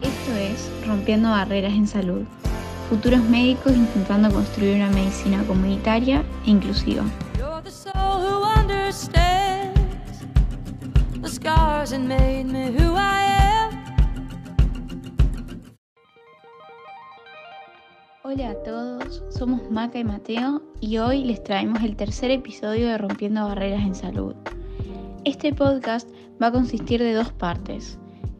Esto es Rompiendo Barreras en Salud. Futuros médicos intentando construir una medicina comunitaria e inclusiva. Hola a todos, somos Maca y Mateo y hoy les traemos el tercer episodio de Rompiendo Barreras en Salud. Este podcast va a consistir de dos partes.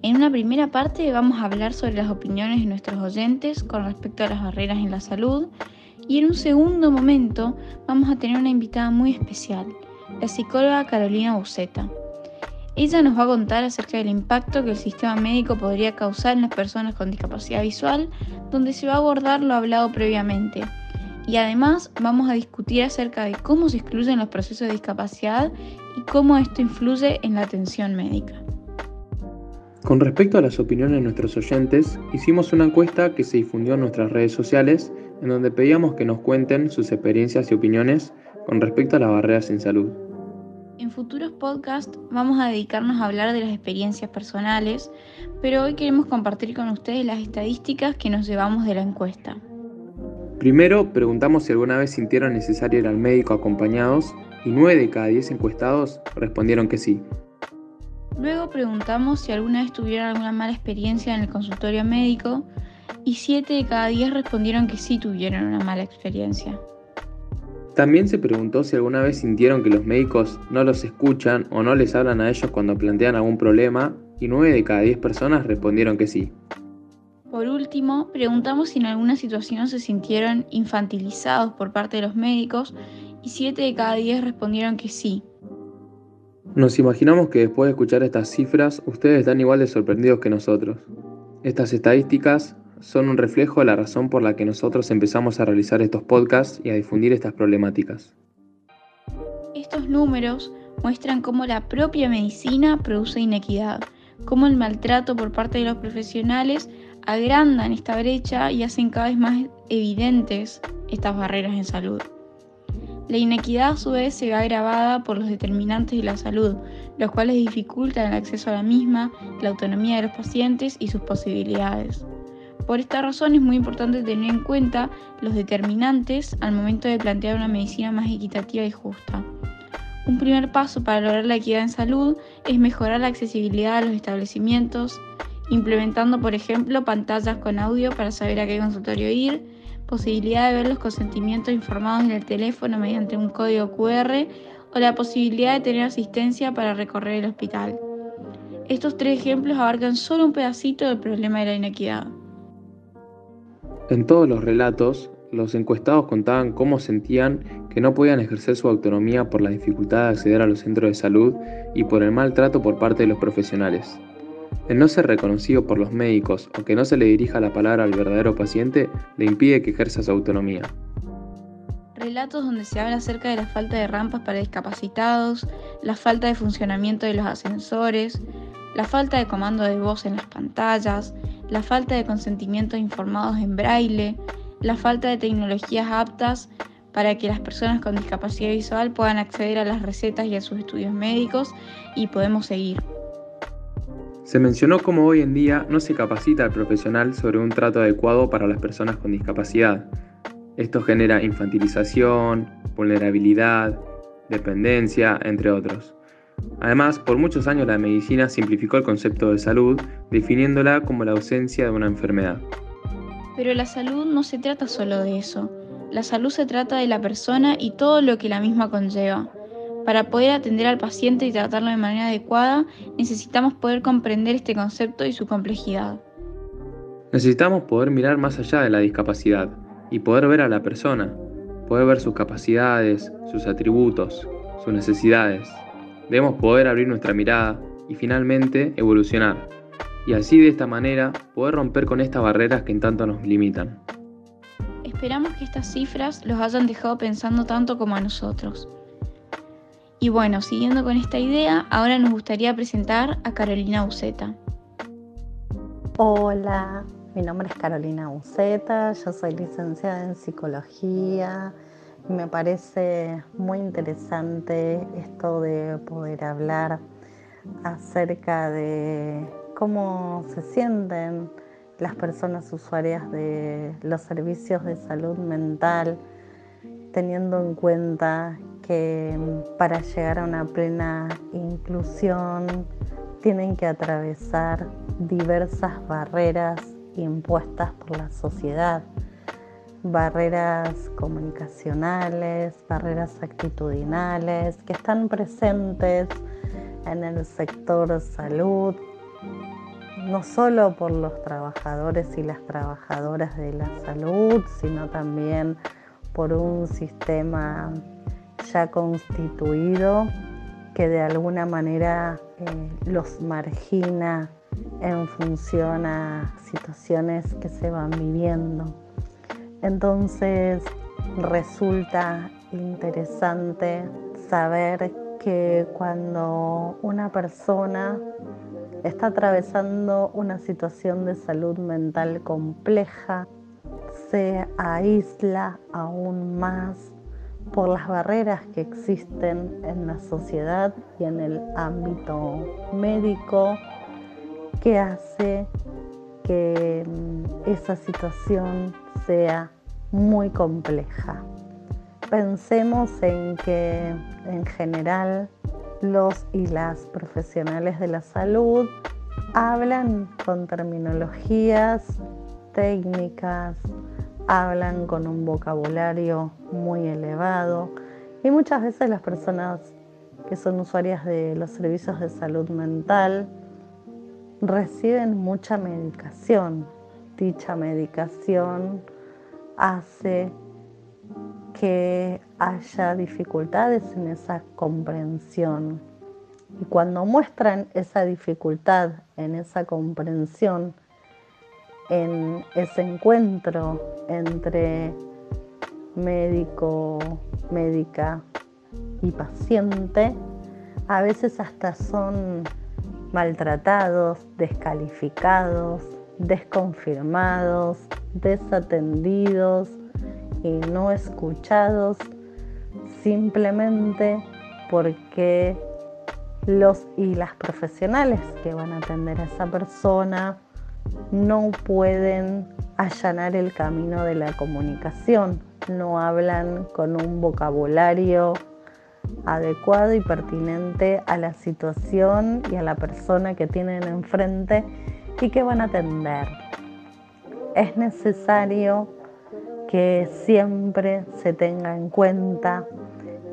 En una primera parte vamos a hablar sobre las opiniones de nuestros oyentes con respecto a las barreras en la salud y en un segundo momento vamos a tener una invitada muy especial, la psicóloga Carolina Buceta. Ella nos va a contar acerca del impacto que el sistema médico podría causar en las personas con discapacidad visual, donde se va a abordar lo hablado previamente. Y además vamos a discutir acerca de cómo se excluyen los procesos de discapacidad y cómo esto influye en la atención médica. Con respecto a las opiniones de nuestros oyentes, hicimos una encuesta que se difundió en nuestras redes sociales en donde pedíamos que nos cuenten sus experiencias y opiniones con respecto a las barreras en salud. En futuros podcasts vamos a dedicarnos a hablar de las experiencias personales, pero hoy queremos compartir con ustedes las estadísticas que nos llevamos de la encuesta. Primero, preguntamos si alguna vez sintieron necesario ir al médico acompañados y 9 de cada 10 encuestados respondieron que sí, Luego preguntamos si alguna vez tuvieron alguna mala experiencia en el consultorio médico y 7 de cada 10 respondieron que sí tuvieron una mala experiencia. También se preguntó si alguna vez sintieron que los médicos no los escuchan o no les hablan a ellos cuando plantean algún problema y 9 de cada 10 personas respondieron que sí. Por último, preguntamos si en alguna situación se sintieron infantilizados por parte de los médicos y 7 de cada 10 respondieron que sí, nos imaginamos que después de escuchar estas cifras, ustedes están igual de sorprendidos que nosotros. Estas estadísticas son un reflejo de la razón por la que nosotros empezamos a realizar estos podcasts y a difundir estas problemáticas. Estos números muestran cómo la propia medicina produce inequidad, cómo el maltrato por parte de los profesionales agrandan esta brecha y hacen cada vez más evidentes estas barreras en salud. La inequidad a su vez se ve agravada por los determinantes de la salud, los cuales dificultan el acceso a la misma, la autonomía de los pacientes y sus posibilidades. Por esta razón es muy importante tener en cuenta los determinantes al momento de plantear una medicina más equitativa y justa. Un primer paso para lograr la equidad en salud es mejorar la accesibilidad a los establecimientos, implementando por ejemplo pantallas con audio para saber a qué consultorio ir, posibilidad de ver los consentimientos informados en el teléfono mediante un código QR o la posibilidad de tener asistencia para recorrer el hospital. Estos tres ejemplos abarcan solo un pedacito del problema de la inequidad. En todos los relatos, los encuestados contaban cómo sentían que no podían ejercer su autonomía por la dificultad de acceder a los centros de salud y por el maltrato por parte de los profesionales. El no ser reconocido por los médicos o que no se le dirija la palabra al verdadero paciente le impide que ejerza su autonomía. Relatos donde se habla acerca de la falta de rampas para discapacitados, la falta de funcionamiento de los ascensores, la falta de comando de voz en las pantallas, la falta de consentimientos informados en braille, la falta de tecnologías aptas para que las personas con discapacidad visual puedan acceder a las recetas y a sus estudios médicos y podemos seguir. Se mencionó cómo hoy en día no se capacita al profesional sobre un trato adecuado para las personas con discapacidad. Esto genera infantilización, vulnerabilidad, dependencia, entre otros. Además, por muchos años la medicina simplificó el concepto de salud, definiéndola como la ausencia de una enfermedad. Pero la salud no se trata solo de eso. La salud se trata de la persona y todo lo que la misma conlleva. Para poder atender al paciente y tratarlo de manera adecuada, necesitamos poder comprender este concepto y su complejidad. Necesitamos poder mirar más allá de la discapacidad y poder ver a la persona, poder ver sus capacidades, sus atributos, sus necesidades. Debemos poder abrir nuestra mirada y finalmente evolucionar, y así de esta manera poder romper con estas barreras que en tanto nos limitan. Esperamos que estas cifras los hayan dejado pensando tanto como a nosotros. Y bueno, siguiendo con esta idea, ahora nos gustaría presentar a Carolina Uceta. Hola, mi nombre es Carolina Uceta, yo soy licenciada en psicología me parece muy interesante esto de poder hablar acerca de cómo se sienten las personas usuarias de los servicios de salud mental, teniendo en cuenta que para llegar a una plena inclusión tienen que atravesar diversas barreras impuestas por la sociedad, barreras comunicacionales, barreras actitudinales que están presentes en el sector salud, no solo por los trabajadores y las trabajadoras de la salud, sino también por un sistema ya constituido que de alguna manera eh, los margina en función a situaciones que se van viviendo. Entonces resulta interesante saber que cuando una persona está atravesando una situación de salud mental compleja, se aísla aún más por las barreras que existen en la sociedad y en el ámbito médico que hace que mm, esa situación sea muy compleja. Pensemos en que en general los y las profesionales de la salud hablan con terminologías técnicas, hablan con un vocabulario muy elevado y muchas veces las personas que son usuarias de los servicios de salud mental reciben mucha medicación. Dicha medicación hace que haya dificultades en esa comprensión. Y cuando muestran esa dificultad en esa comprensión, en ese encuentro entre médico, médica y paciente, a veces hasta son maltratados, descalificados, desconfirmados, desatendidos y no escuchados simplemente porque los y las profesionales que van a atender a esa persona no pueden allanar el camino de la comunicación, no hablan con un vocabulario adecuado y pertinente a la situación y a la persona que tienen enfrente y que van a atender. Es necesario que siempre se tenga en cuenta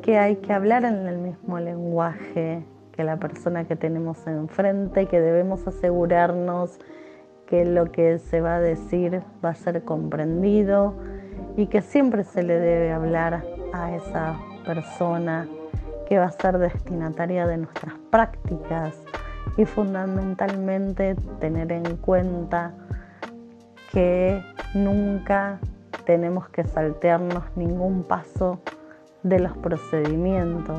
que hay que hablar en el mismo lenguaje que la persona que tenemos enfrente, que debemos asegurarnos que lo que se va a decir va a ser comprendido y que siempre se le debe hablar a esa persona que va a ser destinataria de nuestras prácticas y fundamentalmente tener en cuenta que nunca tenemos que saltearnos ningún paso de los procedimientos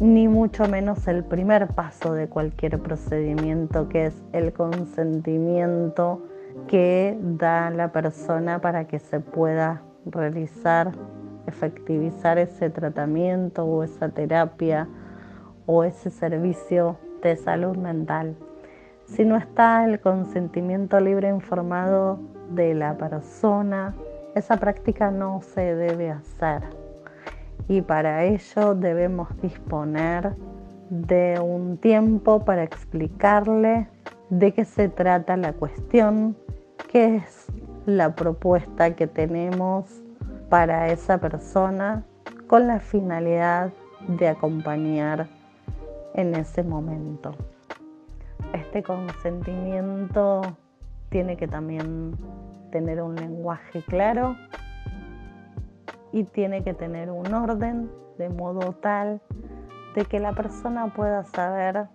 ni mucho menos el primer paso de cualquier procedimiento, que es el consentimiento que da la persona para que se pueda realizar, efectivizar ese tratamiento o esa terapia o ese servicio de salud mental. Si no está el consentimiento libre informado de la persona, esa práctica no se debe hacer y para ello debemos disponer de un tiempo para explicarle de qué se trata la cuestión, qué es la propuesta que tenemos para esa persona con la finalidad de acompañar en ese momento. Este consentimiento tiene que también tener un lenguaje claro y tiene que tener un orden de modo tal de que la persona pueda saber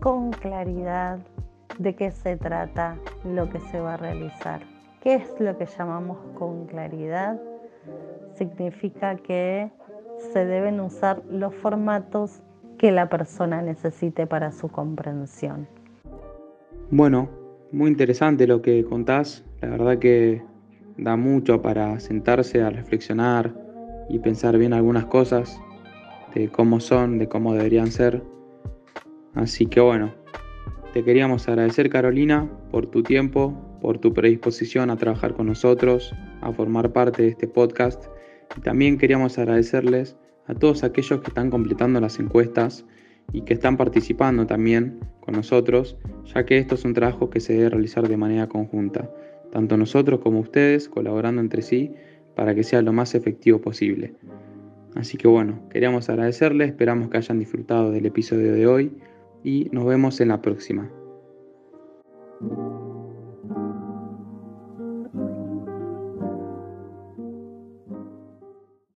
con claridad de qué se trata lo que se va a realizar. ¿Qué es lo que llamamos con claridad? Significa que se deben usar los formatos que la persona necesite para su comprensión. Bueno, muy interesante lo que contás. La verdad que da mucho para sentarse a reflexionar, y pensar bien algunas cosas de cómo son, de cómo deberían ser. Así que bueno, te queríamos agradecer Carolina por tu tiempo, por tu predisposición a trabajar con nosotros, a formar parte de este podcast. Y también queríamos agradecerles a todos aquellos que están completando las encuestas y que están participando también con nosotros, ya que esto es un trabajo que se debe realizar de manera conjunta, tanto nosotros como ustedes colaborando entre sí para que sea lo más efectivo posible. Así que bueno, queríamos agradecerles, esperamos que hayan disfrutado del episodio de hoy y nos vemos en la próxima.